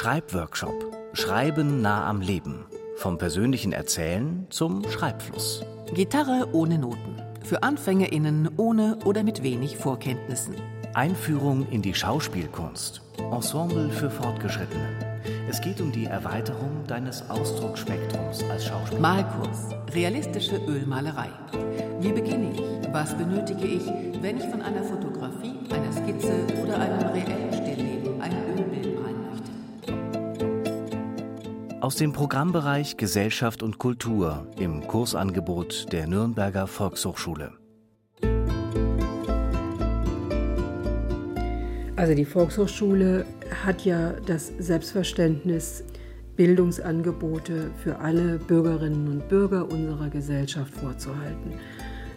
Schreibworkshop. Schreiben nah am Leben. Vom persönlichen Erzählen zum Schreibfluss. Gitarre ohne Noten. Für AnfängerInnen ohne oder mit wenig Vorkenntnissen. Einführung in die Schauspielkunst. Ensemble für Fortgeschrittene. Es geht um die Erweiterung deines Ausdrucksspektrums als Schauspieler. Malkurs. Realistische Ölmalerei. Wie beginne ich? Was benötige ich, wenn ich von einer Fotografie, einer Skizze oder einem reellen Stillleben Aus dem Programmbereich Gesellschaft und Kultur im Kursangebot der Nürnberger Volkshochschule. Also die Volkshochschule hat ja das Selbstverständnis, Bildungsangebote für alle Bürgerinnen und Bürger unserer Gesellschaft vorzuhalten.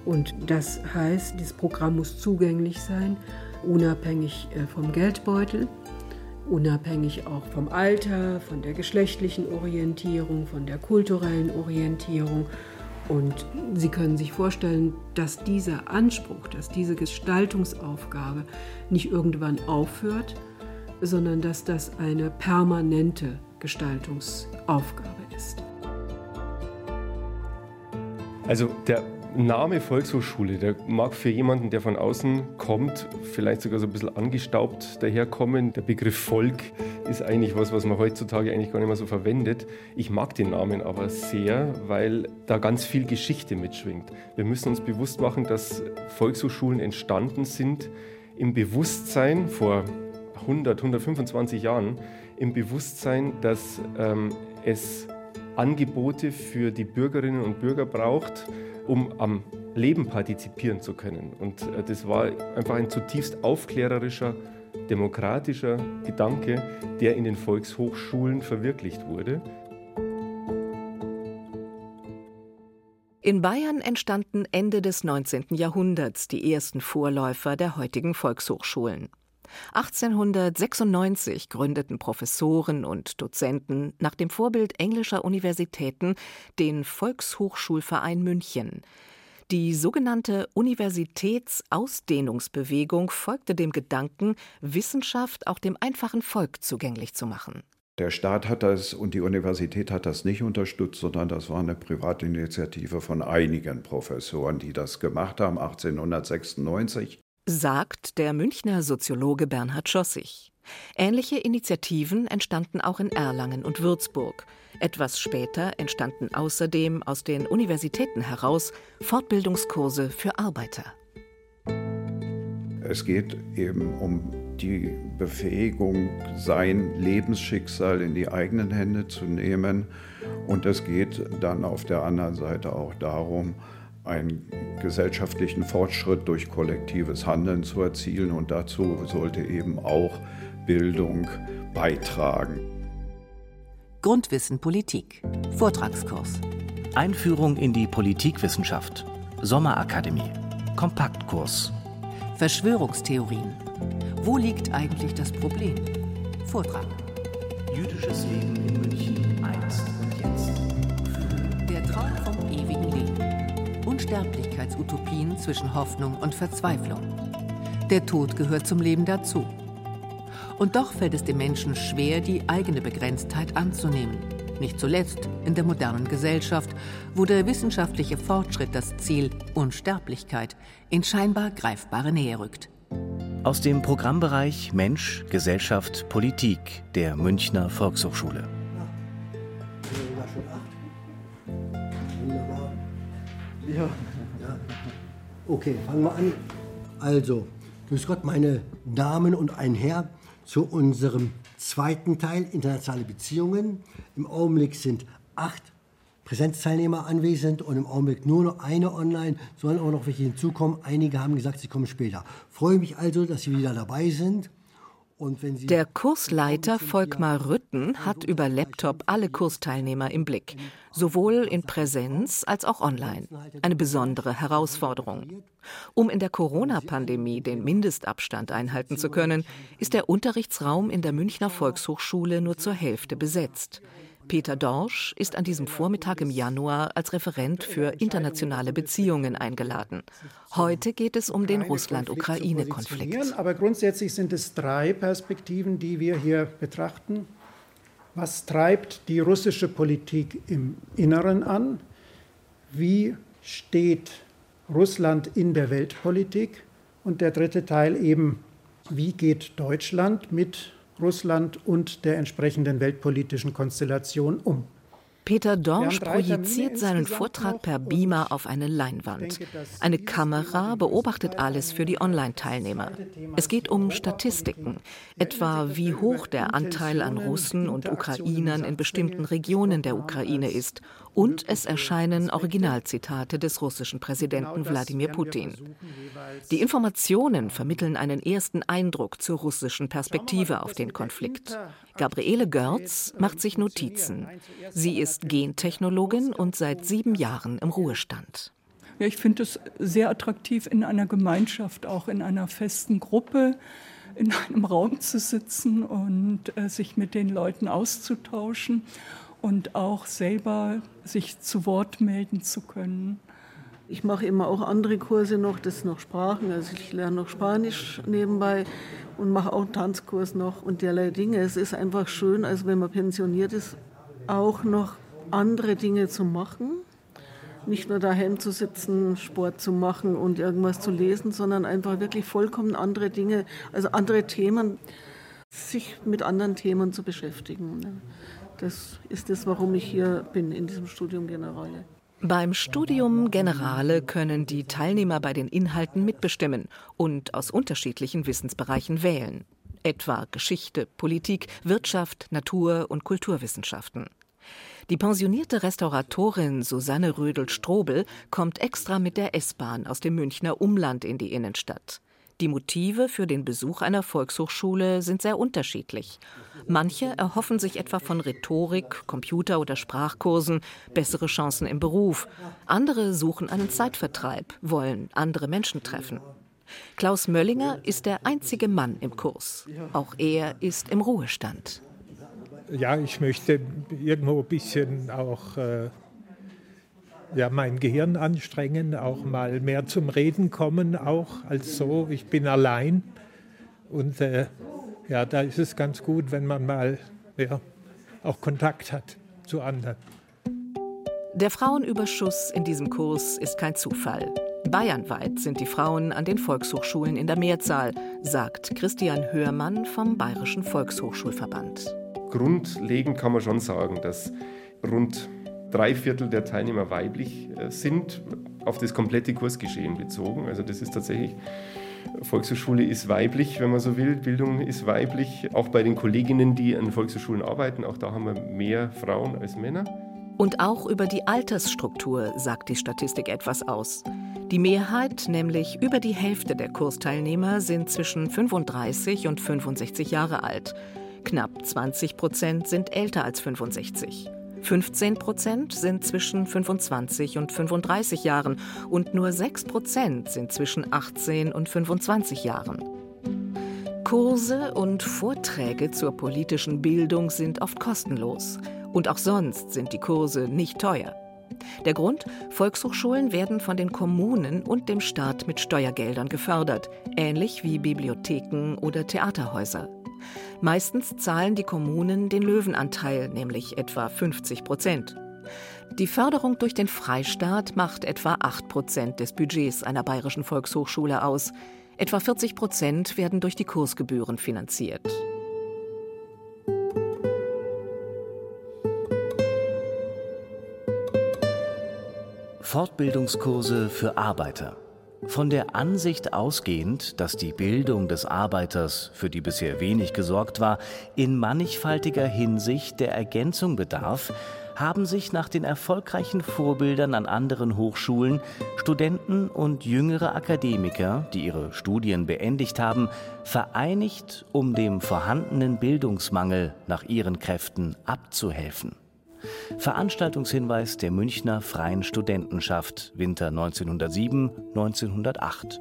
Und das heißt, dieses Programm muss zugänglich sein, unabhängig äh, vom Geldbeutel, unabhängig auch vom Alter, von der geschlechtlichen Orientierung, von der kulturellen Orientierung und Sie können sich vorstellen, dass dieser Anspruch, dass diese Gestaltungsaufgabe nicht irgendwann aufhört, sondern dass das eine permanente Gestaltungsaufgabe ist. Also der Name Volkshochschule, der mag für jemanden, der von außen kommt, vielleicht sogar so ein bisschen angestaubt daherkommen. Der Begriff Volk ist eigentlich was, was man heutzutage eigentlich gar nicht mehr so verwendet. Ich mag den Namen aber sehr, weil da ganz viel Geschichte mitschwingt. Wir müssen uns bewusst machen, dass Volkshochschulen entstanden sind im Bewusstsein vor 100, 125 Jahren, im Bewusstsein, dass ähm, es Angebote für die Bürgerinnen und Bürger braucht, um am Leben partizipieren zu können. Und äh, das war einfach ein zutiefst aufklärerischer, demokratischer Gedanke, der in den Volkshochschulen verwirklicht wurde. In Bayern entstanden Ende des 19. Jahrhunderts die ersten Vorläufer der heutigen Volkshochschulen. 1896 gründeten Professoren und Dozenten nach dem Vorbild englischer Universitäten den Volkshochschulverein München. Die sogenannte Universitätsausdehnungsbewegung folgte dem Gedanken, Wissenschaft auch dem einfachen Volk zugänglich zu machen. Der Staat hat das und die Universität hat das nicht unterstützt, sondern das war eine Privatinitiative von einigen Professoren, die das gemacht haben, 1896 sagt der Münchner Soziologe Bernhard Schossig. Ähnliche Initiativen entstanden auch in Erlangen und Würzburg. Etwas später entstanden außerdem aus den Universitäten heraus Fortbildungskurse für Arbeiter. Es geht eben um die Befähigung, sein Lebensschicksal in die eigenen Hände zu nehmen. Und es geht dann auf der anderen Seite auch darum, einen gesellschaftlichen Fortschritt durch kollektives Handeln zu erzielen. Und dazu sollte eben auch Bildung beitragen. Grundwissen Politik. Vortragskurs. Einführung in die Politikwissenschaft. Sommerakademie. Kompaktkurs. Verschwörungstheorien. Wo liegt eigentlich das Problem? Vortrag. Jüdisches Leben in München einst und jetzt. Der Traum vom ewigen Leben. Unsterblichkeitsutopien zwischen Hoffnung und Verzweiflung. Der Tod gehört zum Leben dazu. Und doch fällt es dem Menschen schwer, die eigene Begrenztheit anzunehmen. Nicht zuletzt in der modernen Gesellschaft, wo der wissenschaftliche Fortschritt das Ziel Unsterblichkeit in scheinbar greifbare Nähe rückt. Aus dem Programmbereich Mensch, Gesellschaft, Politik der Münchner Volkshochschule. Ja. ja. Okay, fangen wir an. Also, grüß Gott, meine Damen und ein Herr, zu unserem zweiten Teil, internationale Beziehungen. Im Augenblick sind acht Präsenzteilnehmer anwesend und im Augenblick nur noch eine online, sollen auch noch welche hinzukommen. Einige haben gesagt, sie kommen später. Freue mich also, dass Sie wieder dabei sind. Der Kursleiter Volkmar Rütten hat über Laptop alle Kursteilnehmer im Blick, sowohl in Präsenz als auch online. Eine besondere Herausforderung. Um in der Corona-Pandemie den Mindestabstand einhalten zu können, ist der Unterrichtsraum in der Münchner Volkshochschule nur zur Hälfte besetzt. Peter Dorsch ist an diesem Vormittag im Januar als Referent für internationale Beziehungen eingeladen. Heute geht es um den Russland-Ukraine-Konflikt. Aber grundsätzlich sind es drei Perspektiven, die wir hier betrachten. Was treibt die russische Politik im Inneren an? Wie steht Russland in der Weltpolitik? Und der dritte Teil eben, wie geht Deutschland mit Russland und der entsprechenden weltpolitischen Konstellation um? Peter Dorsch projiziert seinen Vortrag per Beamer auf eine Leinwand. Eine Kamera beobachtet alles für die Online-Teilnehmer. Es geht um Statistiken, etwa wie hoch der Anteil an Russen und Ukrainern in bestimmten Regionen der Ukraine ist. Und es erscheinen Originalzitate des russischen Präsidenten Wladimir Putin. Die Informationen vermitteln einen ersten Eindruck zur russischen Perspektive auf den Konflikt. Gabriele Görz macht sich Notizen. Sie ist Gentechnologin und seit sieben Jahren im Ruhestand. Ja, ich finde es sehr attraktiv, in einer Gemeinschaft, auch in einer festen Gruppe, in einem Raum zu sitzen und äh, sich mit den Leuten auszutauschen und auch selber sich zu Wort melden zu können. Ich mache immer auch andere Kurse noch, das sind noch Sprachen. Also ich lerne noch Spanisch nebenbei und mache auch einen Tanzkurs noch und derlei Dinge. Es ist einfach schön, also wenn man pensioniert ist, auch noch andere Dinge zu machen. Nicht nur daheim zu sitzen, Sport zu machen und irgendwas zu lesen, sondern einfach wirklich vollkommen andere Dinge, also andere Themen, sich mit anderen Themen zu beschäftigen. Das ist es, warum ich hier bin in diesem Studium Generale. Beim Studium Generale können die Teilnehmer bei den Inhalten mitbestimmen und aus unterschiedlichen Wissensbereichen wählen, etwa Geschichte, Politik, Wirtschaft, Natur und Kulturwissenschaften. Die pensionierte Restauratorin Susanne Rödel-Strobel kommt extra mit der S-Bahn aus dem Münchner Umland in die Innenstadt. Die Motive für den Besuch einer Volkshochschule sind sehr unterschiedlich. Manche erhoffen sich etwa von Rhetorik, Computer- oder Sprachkursen bessere Chancen im Beruf. Andere suchen einen Zeitvertreib, wollen andere Menschen treffen. Klaus Möllinger ist der einzige Mann im Kurs. Auch er ist im Ruhestand. Ja, ich möchte irgendwo ein bisschen auch äh, ja, mein Gehirn anstrengen, auch mal mehr zum Reden kommen, auch als so, ich bin allein. Und äh, ja, da ist es ganz gut, wenn man mal ja, auch Kontakt hat zu anderen. Der Frauenüberschuss in diesem Kurs ist kein Zufall. Bayernweit sind die Frauen an den Volkshochschulen in der Mehrzahl, sagt Christian Hörmann vom Bayerischen Volkshochschulverband. Grundlegend kann man schon sagen, dass rund drei Viertel der Teilnehmer weiblich äh, sind, auf das komplette Kursgeschehen bezogen. Also das ist tatsächlich, Volkshochschule ist weiblich, wenn man so will, Bildung ist weiblich. Auch bei den Kolleginnen, die an Volkshochschulen arbeiten, auch da haben wir mehr Frauen als Männer. Und auch über die Altersstruktur sagt die Statistik etwas aus. Die Mehrheit, nämlich über die Hälfte der Kursteilnehmer, sind zwischen 35 und 65 Jahre alt. Knapp 20 Prozent sind älter als 65. 15 Prozent sind zwischen 25 und 35 Jahren und nur 6 Prozent sind zwischen 18 und 25 Jahren. Kurse und Vorträge zur politischen Bildung sind oft kostenlos. Und auch sonst sind die Kurse nicht teuer. Der Grund, Volkshochschulen werden von den Kommunen und dem Staat mit Steuergeldern gefördert, ähnlich wie Bibliotheken oder Theaterhäuser. Meistens zahlen die Kommunen den Löwenanteil, nämlich etwa 50 Prozent. Die Förderung durch den Freistaat macht etwa 8 Prozent des Budgets einer bayerischen Volkshochschule aus. Etwa 40 Prozent werden durch die Kursgebühren finanziert. Fortbildungskurse für Arbeiter. Von der Ansicht ausgehend, dass die Bildung des Arbeiters, für die bisher wenig gesorgt war, in mannigfaltiger Hinsicht der Ergänzung bedarf, haben sich nach den erfolgreichen Vorbildern an anderen Hochschulen Studenten und jüngere Akademiker, die ihre Studien beendigt haben, vereinigt, um dem vorhandenen Bildungsmangel nach ihren Kräften abzuhelfen. Veranstaltungshinweis der Münchner Freien Studentenschaft Winter 1907-1908.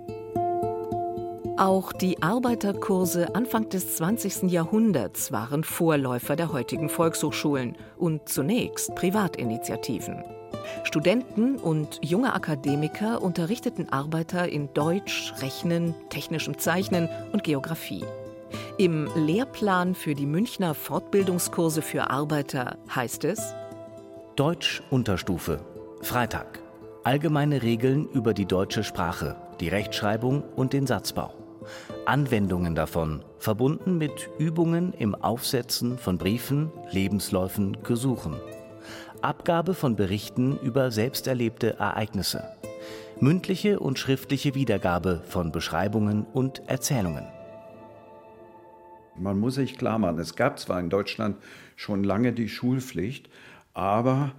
Auch die Arbeiterkurse Anfang des 20. Jahrhunderts waren Vorläufer der heutigen Volkshochschulen und zunächst Privatinitiativen. Studenten und junge Akademiker unterrichteten Arbeiter in Deutsch, Rechnen, technischem Zeichnen und Geographie. Im Lehrplan für die Münchner Fortbildungskurse für Arbeiter heißt es Deutsch Unterstufe Freitag Allgemeine Regeln über die deutsche Sprache, die Rechtschreibung und den Satzbau. Anwendungen davon, verbunden mit Übungen im Aufsetzen von Briefen, Lebensläufen, Gesuchen. Abgabe von Berichten über selbsterlebte Ereignisse. Mündliche und schriftliche Wiedergabe von Beschreibungen und Erzählungen. Man muss sich klar machen, es gab zwar in Deutschland schon lange die Schulpflicht, aber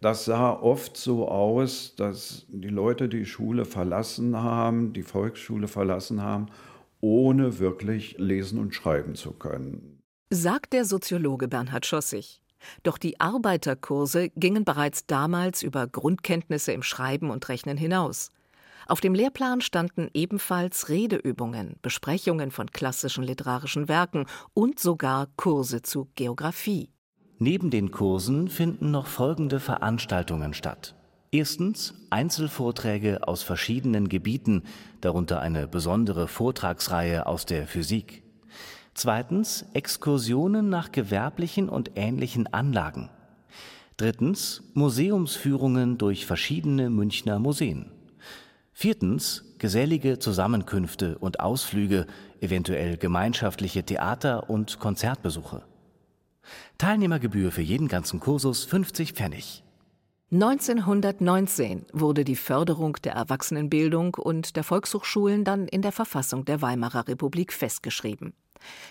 das sah oft so aus, dass die Leute die Schule verlassen haben, die Volksschule verlassen haben, ohne wirklich lesen und schreiben zu können. Sagt der Soziologe Bernhard Schossig. Doch die Arbeiterkurse gingen bereits damals über Grundkenntnisse im Schreiben und Rechnen hinaus. Auf dem Lehrplan standen ebenfalls Redeübungen, Besprechungen von klassischen literarischen Werken und sogar Kurse zu Geographie. Neben den Kursen finden noch folgende Veranstaltungen statt. Erstens Einzelvorträge aus verschiedenen Gebieten, darunter eine besondere Vortragsreihe aus der Physik. Zweitens Exkursionen nach gewerblichen und ähnlichen Anlagen. Drittens Museumsführungen durch verschiedene Münchner Museen. Viertens gesellige Zusammenkünfte und Ausflüge, eventuell gemeinschaftliche Theater- und Konzertbesuche. Teilnehmergebühr für jeden ganzen Kursus 50 Pfennig. 1919 wurde die Förderung der Erwachsenenbildung und der Volkshochschulen dann in der Verfassung der Weimarer Republik festgeschrieben.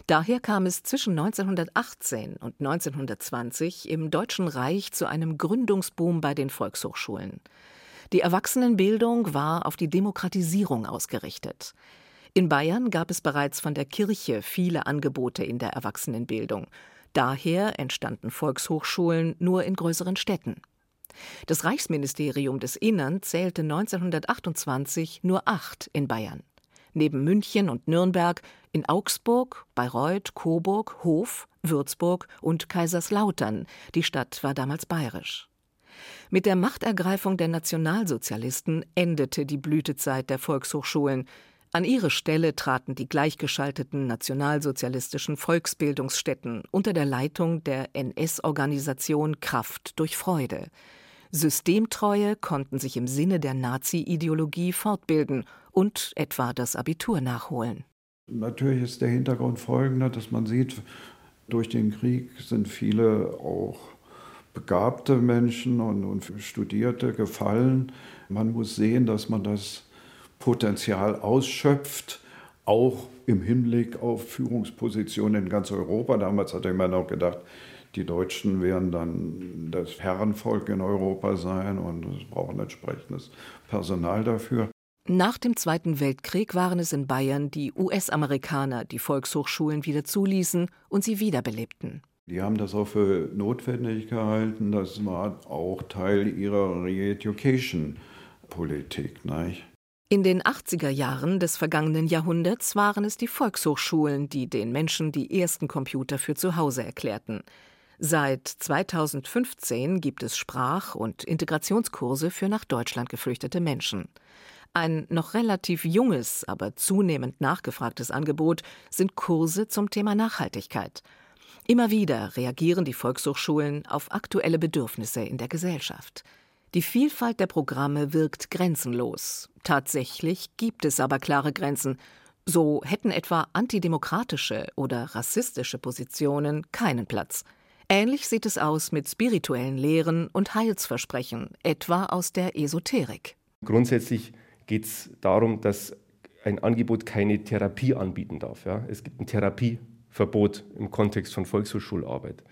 Daher kam es zwischen 1918 und 1920 im Deutschen Reich zu einem Gründungsboom bei den Volkshochschulen. Die Erwachsenenbildung war auf die Demokratisierung ausgerichtet. In Bayern gab es bereits von der Kirche viele Angebote in der Erwachsenenbildung. Daher entstanden Volkshochschulen nur in größeren Städten. Das Reichsministerium des Innern zählte 1928 nur acht in Bayern. Neben München und Nürnberg in Augsburg, Bayreuth, Coburg, Hof, Würzburg und Kaiserslautern. Die Stadt war damals bayerisch. Mit der Machtergreifung der Nationalsozialisten endete die Blütezeit der Volkshochschulen. An ihre Stelle traten die gleichgeschalteten nationalsozialistischen Volksbildungsstätten unter der Leitung der NS-Organisation Kraft durch Freude. Systemtreue konnten sich im Sinne der Nazi-Ideologie fortbilden und etwa das Abitur nachholen. Natürlich ist der Hintergrund folgender, dass man sieht, durch den Krieg sind viele auch begabte Menschen und, und Studierte gefallen. Man muss sehen, dass man das Potenzial ausschöpft, auch im Hinblick auf Führungspositionen in ganz Europa. Damals hatte man noch gedacht, die Deutschen werden dann das Herrenvolk in Europa sein und es brauchen entsprechendes Personal dafür. Nach dem Zweiten Weltkrieg waren es in Bayern die US-Amerikaner, die Volkshochschulen wieder zuließen und sie wiederbelebten. Die haben das auch für notwendig gehalten. Das war auch Teil ihrer Re-Education-Politik. In den 80er Jahren des vergangenen Jahrhunderts waren es die Volkshochschulen, die den Menschen die ersten Computer für zu Hause erklärten. Seit 2015 gibt es Sprach- und Integrationskurse für nach Deutschland geflüchtete Menschen. Ein noch relativ junges, aber zunehmend nachgefragtes Angebot sind Kurse zum Thema Nachhaltigkeit. Immer wieder reagieren die Volkshochschulen auf aktuelle Bedürfnisse in der Gesellschaft. Die Vielfalt der Programme wirkt grenzenlos. Tatsächlich gibt es aber klare Grenzen. So hätten etwa antidemokratische oder rassistische Positionen keinen Platz. Ähnlich sieht es aus mit spirituellen Lehren und Heilsversprechen, etwa aus der Esoterik. Grundsätzlich geht es darum, dass ein Angebot keine Therapie anbieten darf. Ja? Es gibt ein Therapieverbot im Kontext von Volkshochschularbeit.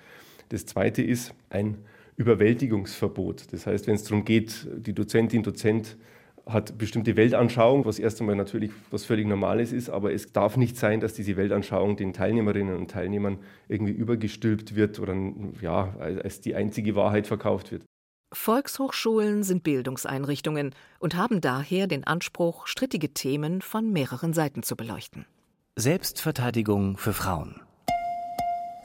Das zweite ist ein Überwältigungsverbot. Das heißt, wenn es darum geht, die Dozentin, Dozent hat bestimmte Weltanschauung, was erst einmal natürlich was völlig Normales ist, aber es darf nicht sein, dass diese Weltanschauung den Teilnehmerinnen und Teilnehmern irgendwie übergestülpt wird oder ja, als die einzige Wahrheit verkauft wird. Volkshochschulen sind Bildungseinrichtungen und haben daher den Anspruch, strittige Themen von mehreren Seiten zu beleuchten. Selbstverteidigung für Frauen.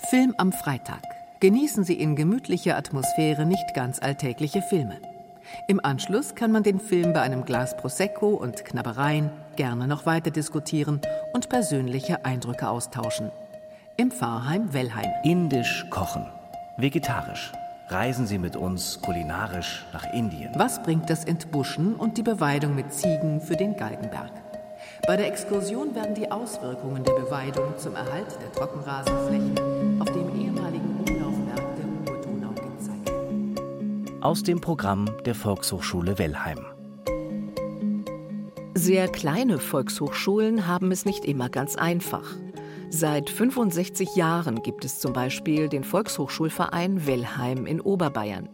Film am Freitag. Genießen Sie in gemütlicher Atmosphäre nicht ganz alltägliche Filme. Im Anschluss kann man den Film bei einem Glas Prosecco und Knabbereien gerne noch weiter diskutieren und persönliche Eindrücke austauschen. im Pfarrheim Wellheim. Indisch kochen, vegetarisch. Reisen Sie mit uns kulinarisch nach Indien. Was bringt das Entbuschen und die Beweidung mit Ziegen für den Galgenberg? Bei der Exkursion werden die Auswirkungen der Beweidung zum Erhalt der Trockenrasenflächen auf dem ehemaligen Umlaufberg der Urtonau gezeigt. Aus dem Programm der Volkshochschule Wellheim. Sehr kleine Volkshochschulen haben es nicht immer ganz einfach. Seit 65 Jahren gibt es zum Beispiel den Volkshochschulverein Wellheim in Oberbayern.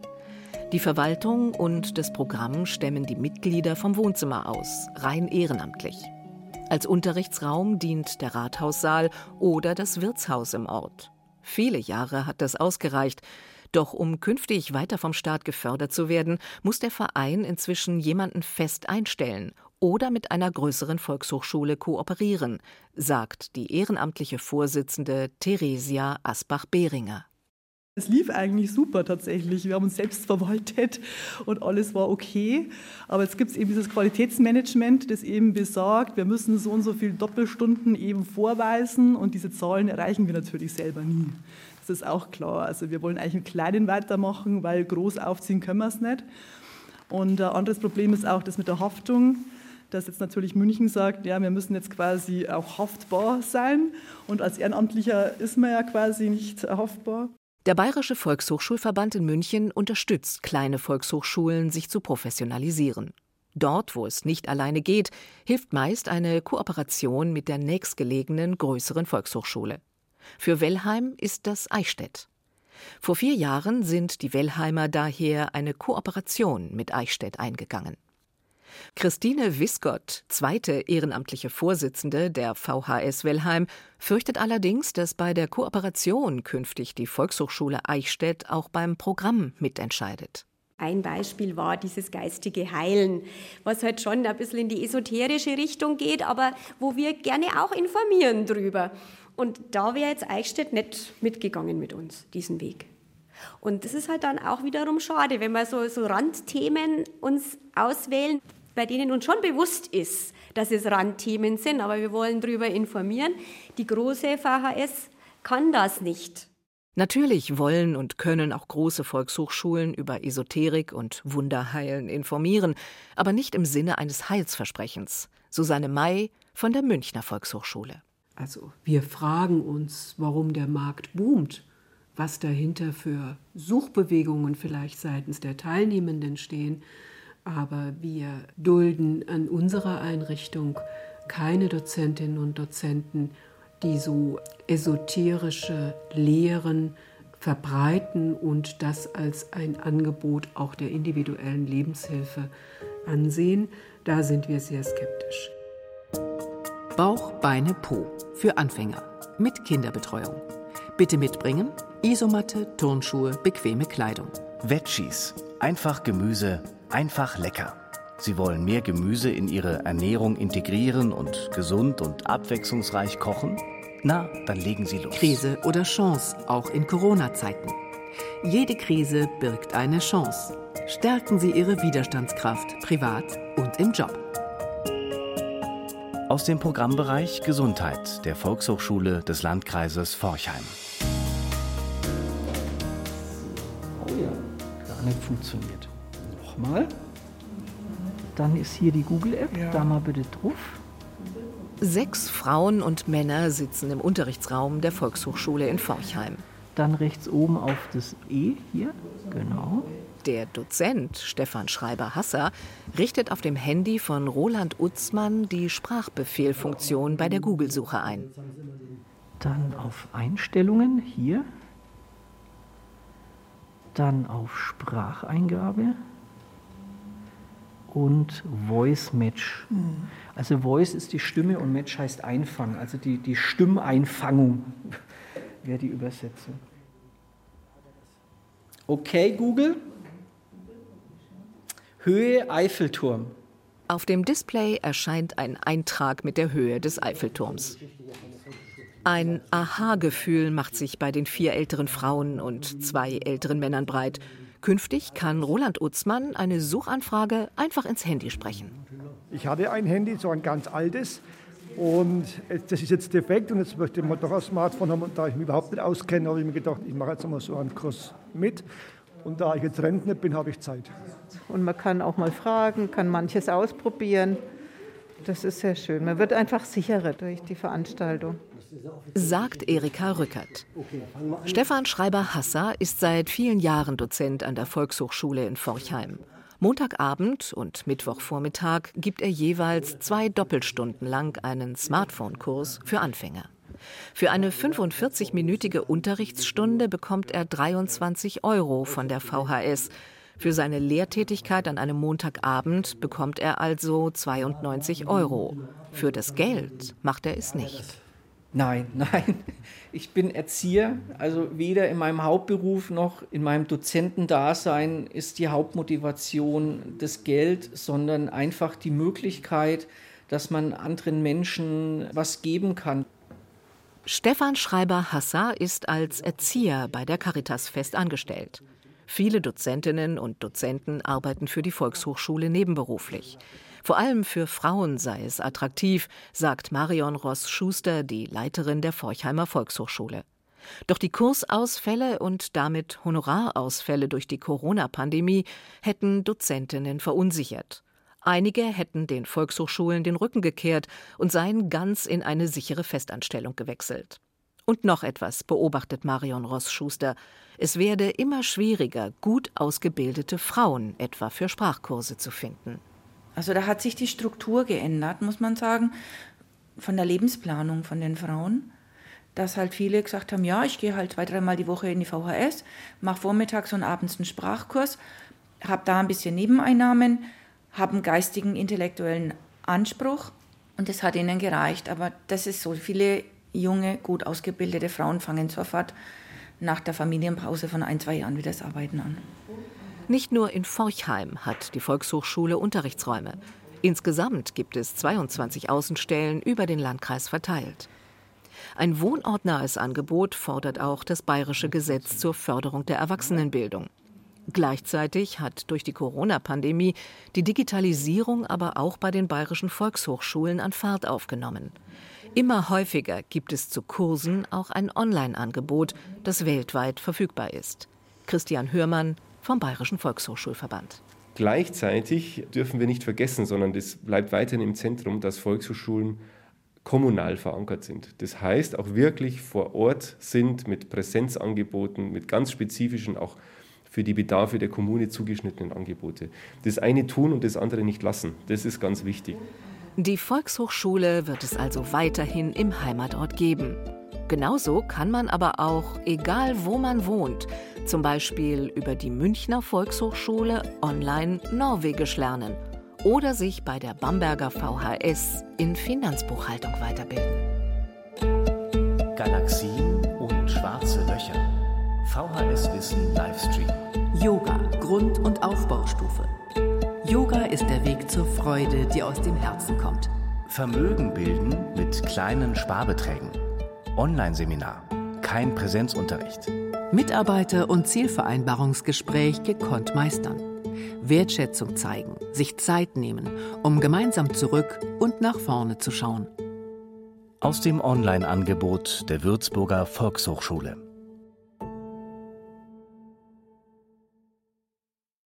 Die Verwaltung und das Programm stemmen die Mitglieder vom Wohnzimmer aus, rein ehrenamtlich. Als Unterrichtsraum dient der Rathaussaal oder das Wirtshaus im Ort. Viele Jahre hat das ausgereicht. Doch um künftig weiter vom Staat gefördert zu werden, muss der Verein inzwischen jemanden fest einstellen oder mit einer größeren Volkshochschule kooperieren, sagt die ehrenamtliche Vorsitzende Theresia Asbach-Behringer. Es lief eigentlich super tatsächlich. Wir haben uns selbst verwaltet und alles war okay. Aber jetzt gibt es eben dieses Qualitätsmanagement, das eben besagt, wir müssen so und so viele Doppelstunden eben vorweisen und diese Zahlen erreichen wir natürlich selber nie. Das ist auch klar. Also wir wollen eigentlich im Kleinen weitermachen, weil groß aufziehen können wir es nicht. Und ein anderes Problem ist auch das mit der Haftung dass jetzt natürlich München sagt, ja, wir müssen jetzt quasi auch haftbar sein. Und als Ehrenamtlicher ist man ja quasi nicht haftbar. Der Bayerische Volkshochschulverband in München unterstützt kleine Volkshochschulen, sich zu professionalisieren. Dort, wo es nicht alleine geht, hilft meist eine Kooperation mit der nächstgelegenen größeren Volkshochschule. Für Wellheim ist das Eichstätt. Vor vier Jahren sind die Wellheimer daher eine Kooperation mit Eichstätt eingegangen. Christine Wiskott, zweite ehrenamtliche Vorsitzende der VHS Wellheim, fürchtet allerdings, dass bei der Kooperation künftig die Volkshochschule Eichstätt auch beim Programm mitentscheidet. Ein Beispiel war dieses geistige Heilen, was halt schon ein bisschen in die esoterische Richtung geht, aber wo wir gerne auch informieren drüber. Und da wäre jetzt Eichstätt nicht mitgegangen mit uns, diesen Weg. Und das ist halt dann auch wiederum schade, wenn wir so, so Randthemen uns auswählen bei denen uns schon bewusst ist, dass es Randthemen sind, aber wir wollen darüber informieren. Die große VHS kann das nicht. Natürlich wollen und können auch große Volkshochschulen über Esoterik und Wunderheilen informieren, aber nicht im Sinne eines Heilsversprechens. Susanne May von der Münchner Volkshochschule. Also wir fragen uns, warum der Markt boomt, was dahinter für Suchbewegungen vielleicht seitens der Teilnehmenden stehen. Aber wir dulden an unserer Einrichtung keine Dozentinnen und Dozenten, die so esoterische Lehren verbreiten und das als ein Angebot auch der individuellen Lebenshilfe ansehen. Da sind wir sehr skeptisch. Bauch, Beine, Po für Anfänger mit Kinderbetreuung. Bitte mitbringen Isomatte, Turnschuhe, bequeme Kleidung. Veggies, einfach Gemüse Einfach lecker. Sie wollen mehr Gemüse in Ihre Ernährung integrieren und gesund und abwechslungsreich kochen? Na, dann legen Sie los. Krise oder Chance, auch in Corona-Zeiten. Jede Krise birgt eine Chance. Stärken Sie Ihre Widerstandskraft, privat und im Job. Aus dem Programmbereich Gesundheit der Volkshochschule des Landkreises Forchheim. Oh ja, gar nicht funktioniert mal. Dann ist hier die Google-App, ja. da mal bitte drauf. Sechs Frauen und Männer sitzen im Unterrichtsraum der Volkshochschule in Forchheim. Dann rechts oben auf das E hier, genau. Der Dozent Stefan Schreiber-Hasser richtet auf dem Handy von Roland Utzmann die Sprachbefehlfunktion bei der Google-Suche ein. Dann auf Einstellungen hier. Dann auf Spracheingabe und Voice Match. Mhm. Also Voice ist die Stimme und Match heißt Einfangen, also die, die Stimmeinfangung wäre die Übersetzung. Okay, Google. Höhe Eiffelturm. Auf dem Display erscheint ein Eintrag mit der Höhe des Eiffelturms. Ein Aha-Gefühl macht sich bei den vier älteren Frauen und zwei älteren Männern breit. Künftig kann Roland Utzmann eine Suchanfrage einfach ins Handy sprechen. Ich hatte ein Handy, so ein ganz altes, Und das ist jetzt defekt und jetzt möchte ich mal doch ein Smartphone haben. Und da ich mich überhaupt nicht auskenne, habe ich mir gedacht, ich mache jetzt mal so einen Kurs mit. Und da ich jetzt Rentner bin, habe ich Zeit. Und man kann auch mal fragen, kann manches ausprobieren. Das ist sehr schön. Man wird einfach sicherer durch die Veranstaltung. Sagt Erika Rückert. Stefan Schreiber-Hasser ist seit vielen Jahren Dozent an der Volkshochschule in Forchheim. Montagabend und Mittwochvormittag gibt er jeweils zwei Doppelstunden lang einen Smartphone-Kurs für Anfänger. Für eine 45-minütige Unterrichtsstunde bekommt er 23 Euro von der VHS. Für seine Lehrtätigkeit an einem Montagabend bekommt er also 92 Euro. Für das Geld macht er es nicht. Nein, nein. Ich bin Erzieher, also weder in meinem Hauptberuf noch in meinem Dozentendasein ist die Hauptmotivation das Geld, sondern einfach die Möglichkeit, dass man anderen Menschen was geben kann. Stefan Schreiber-Hasser ist als Erzieher bei der Caritas fest angestellt. Viele Dozentinnen und Dozenten arbeiten für die Volkshochschule nebenberuflich. Vor allem für Frauen sei es attraktiv, sagt Marion Ross-Schuster, die Leiterin der Forchheimer Volkshochschule. Doch die Kursausfälle und damit Honorarausfälle durch die Corona-Pandemie hätten Dozentinnen verunsichert. Einige hätten den Volkshochschulen den Rücken gekehrt und seien ganz in eine sichere Festanstellung gewechselt. Und noch etwas beobachtet Marion Ross-Schuster. Es werde immer schwieriger, gut ausgebildete Frauen etwa für Sprachkurse zu finden. Also da hat sich die Struktur geändert, muss man sagen, von der Lebensplanung von den Frauen. Dass halt viele gesagt haben, ja, ich gehe halt zwei, dreimal die Woche in die VHS, mache vormittags und abends einen Sprachkurs, habe da ein bisschen Nebeneinnahmen, habe einen geistigen, intellektuellen Anspruch und das hat ihnen gereicht. Aber das ist so, viele junge, gut ausgebildete Frauen fangen sofort nach der Familienpause von ein, zwei Jahren wieder das Arbeiten an. Nicht nur in Forchheim hat die Volkshochschule Unterrichtsräume. Insgesamt gibt es 22 Außenstellen über den Landkreis verteilt. Ein wohnortnahes Angebot fordert auch das bayerische Gesetz zur Förderung der Erwachsenenbildung. Gleichzeitig hat durch die Corona-Pandemie die Digitalisierung aber auch bei den bayerischen Volkshochschulen an Fahrt aufgenommen. Immer häufiger gibt es zu Kursen auch ein Online-Angebot, das weltweit verfügbar ist. Christian Hörmann, vom Bayerischen Volkshochschulverband. Gleichzeitig dürfen wir nicht vergessen, sondern das bleibt weiterhin im Zentrum, dass Volkshochschulen kommunal verankert sind. Das heißt, auch wirklich vor Ort sind mit Präsenzangeboten, mit ganz spezifischen, auch für die Bedarfe der Kommune zugeschnittenen Angebote. Das eine tun und das andere nicht lassen. Das ist ganz wichtig. Die Volkshochschule wird es also weiterhin im Heimatort geben. Genauso kann man aber auch, egal wo man wohnt, zum Beispiel über die Münchner Volkshochschule online Norwegisch lernen oder sich bei der Bamberger VHS in Finanzbuchhaltung weiterbilden. Galaxien und schwarze Löcher. VHS Wissen Livestream. Yoga, Grund- und Aufbaustufe. Yoga ist der Weg zur Freude, die aus dem Herzen kommt. Vermögen bilden mit kleinen Sparbeträgen. Online-Seminar. Kein Präsenzunterricht. Mitarbeiter- und Zielvereinbarungsgespräch gekonnt meistern. Wertschätzung zeigen, sich Zeit nehmen, um gemeinsam zurück und nach vorne zu schauen. Aus dem Online-Angebot der Würzburger Volkshochschule.